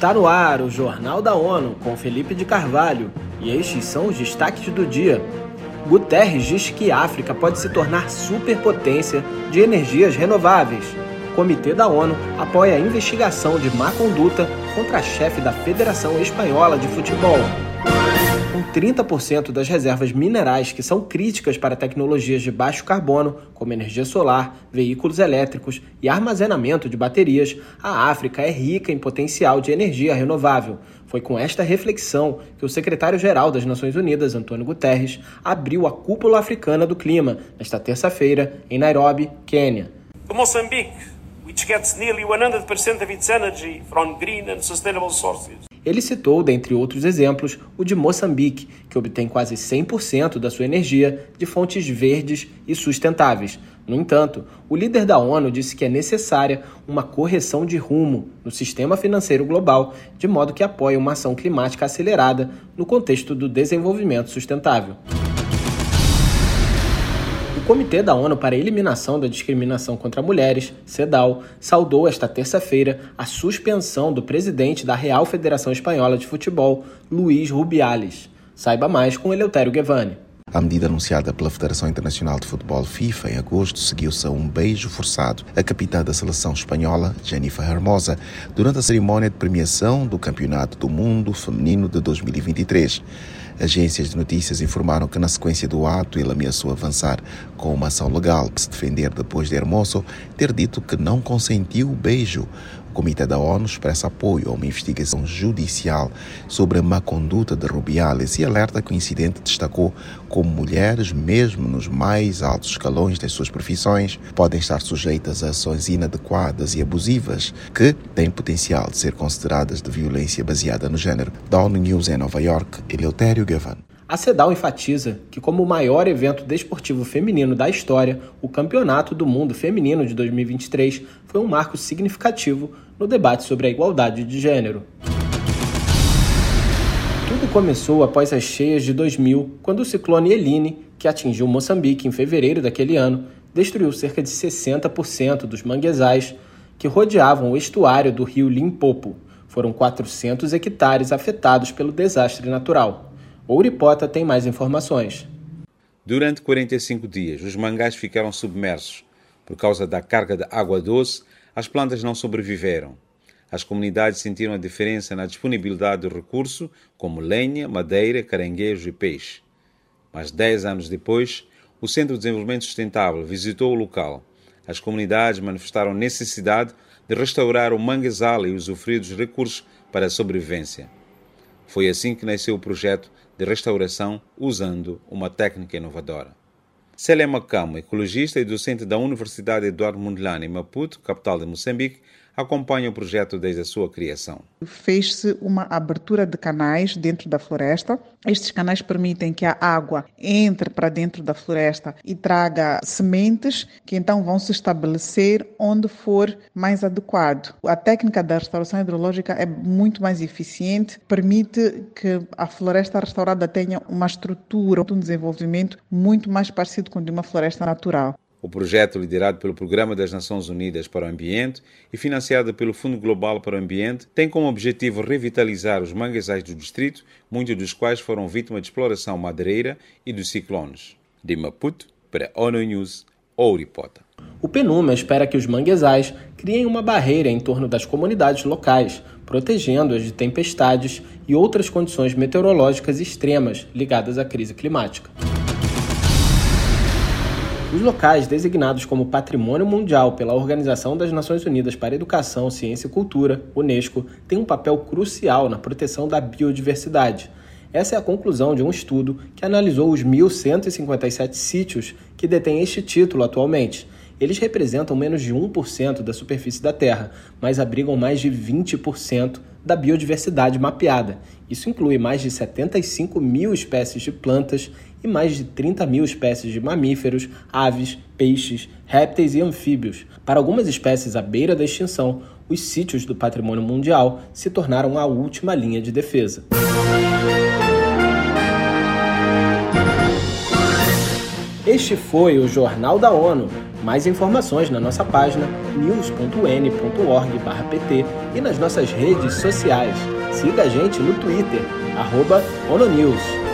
Está no ar o Jornal da ONU com Felipe de Carvalho e estes são os destaques do dia. Guterres diz que África pode se tornar superpotência de energias renováveis. O Comitê da ONU apoia a investigação de má conduta contra a chefe da Federação Espanhola de Futebol com 30% das reservas minerais que são críticas para tecnologias de baixo carbono, como energia solar, veículos elétricos e armazenamento de baterias, a África é rica em potencial de energia renovável. Foi com esta reflexão que o secretário-geral das Nações Unidas, Antônio Guterres, abriu a Cúpula Africana do Clima nesta terça-feira em Nairobi, Quênia. Moçambique, which gets nearly 100% of its energy from green and sustainable sources. Ele citou, dentre outros exemplos, o de Moçambique, que obtém quase 100% da sua energia de fontes verdes e sustentáveis. No entanto, o líder da ONU disse que é necessária uma correção de rumo no sistema financeiro global, de modo que apoie uma ação climática acelerada no contexto do desenvolvimento sustentável. Comitê da ONU para a Eliminação da Discriminação contra Mulheres, CEDAW, saudou esta terça-feira a suspensão do presidente da Real Federação Espanhola de Futebol, Luís Rubiales. Saiba mais com Eleutério Guevani. A medida anunciada pela Federação Internacional de Futebol FIFA em agosto seguiu-se a um beijo forçado à capitã da seleção espanhola, Jennifer Hermosa, durante a cerimônia de premiação do Campeonato do Mundo Feminino de 2023. Agências de notícias informaram que, na sequência do ato, ele ameaçou avançar com uma ação legal que se defender depois de Hermoso ter dito que não consentiu o beijo. O Comitê da ONU expressa apoio a uma investigação judicial sobre a má conduta de Rubiales e alerta que o incidente destacou como mulheres, mesmo nos mais altos escalões das suas profissões, podem estar sujeitas a ações inadequadas e abusivas que têm potencial de ser consideradas de violência baseada no género. Da ONU News em Nova York, Eleutério Gavan. A CEDAW enfatiza que, como o maior evento desportivo feminino da história, o Campeonato do Mundo Feminino de 2023 foi um marco significativo no debate sobre a igualdade de gênero. Tudo começou após as cheias de 2000, quando o ciclone Eline, que atingiu Moçambique em fevereiro daquele ano, destruiu cerca de 60% dos manguezais que rodeavam o estuário do rio Limpopo. Foram 400 hectares afetados pelo desastre natural. Ouripota tem mais informações. Durante 45 dias, os mangás ficaram submersos. Por causa da carga de água doce, as plantas não sobreviveram. As comunidades sentiram a diferença na disponibilidade do recurso, como lenha, madeira, caranguejo e peixe. Mas dez anos depois, o Centro de Desenvolvimento Sustentável visitou o local. As comunidades manifestaram necessidade de restaurar o manguezal e usufruir dos recursos para a sobrevivência. Foi assim que nasceu o projeto de restauração usando uma técnica inovadora. Célia Macamo, ecologista e docente da Universidade Eduardo Mondlane em Maputo, capital de Moçambique, acompanha o projeto desde a sua criação. Fez-se uma abertura de canais dentro da floresta. Estes canais permitem que a água entre para dentro da floresta e traga sementes que então vão se estabelecer onde for mais adequado. A técnica da restauração hidrológica é muito mais eficiente, permite que a floresta restaurada tenha uma estrutura, um desenvolvimento muito mais parecido com de uma floresta natural. O projeto, liderado pelo Programa das Nações Unidas para o Ambiente e financiado pelo Fundo Global para o Ambiente, tem como objetivo revitalizar os manguezais do distrito, muitos dos quais foram vítimas de exploração madeireira e dos ciclones. De Maputo, para ONU News, Ouripota. O PNUMA espera que os manguezais criem uma barreira em torno das comunidades locais, protegendo-as de tempestades e outras condições meteorológicas extremas ligadas à crise climática. Os locais designados como Patrimônio Mundial pela Organização das Nações Unidas para Educação, Ciência e Cultura, Unesco, têm um papel crucial na proteção da biodiversidade. Essa é a conclusão de um estudo que analisou os 1.157 sítios que detêm este título atualmente. Eles representam menos de 1% da superfície da Terra, mas abrigam mais de 20% da biodiversidade mapeada. Isso inclui mais de 75 mil espécies de plantas e mais de 30 mil espécies de mamíferos, aves, peixes, répteis e anfíbios. Para algumas espécies à beira da extinção, os sítios do patrimônio mundial se tornaram a última linha de defesa. Este foi o Jornal da ONU. Mais informações na nossa página news.un.org/pt e nas nossas redes sociais. Siga a gente no Twitter, ONUNews.